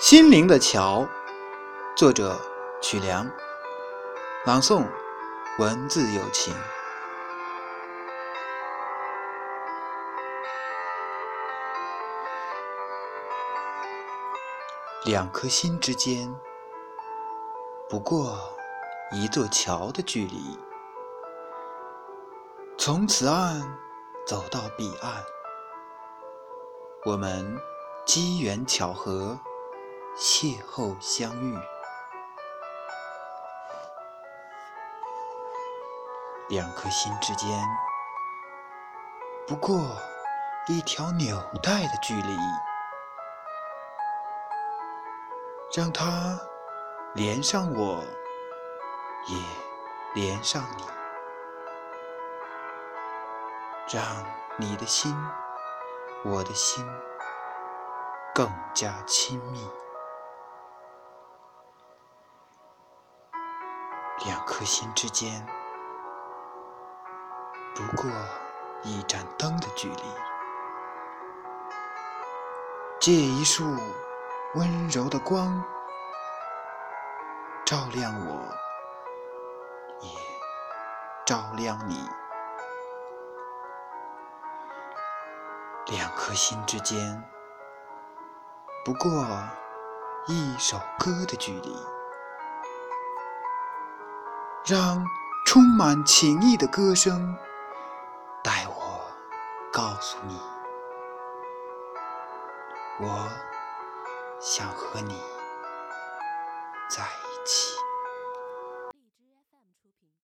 心灵的桥，作者曲梁，朗诵文字有情。两颗心之间，不过一座桥的距离。从此岸走到彼岸，我们机缘巧合。邂逅相遇，两颗心之间不过一条纽带的距离，让它连上我，也连上你，让你的心，我的心更加亲密。两颗心之间，不过一盏灯的距离。借一束温柔的光，照亮我，也照亮你。两颗心之间，不过一首歌的距离。让充满情意的歌声带我告诉你，我想和你在一起。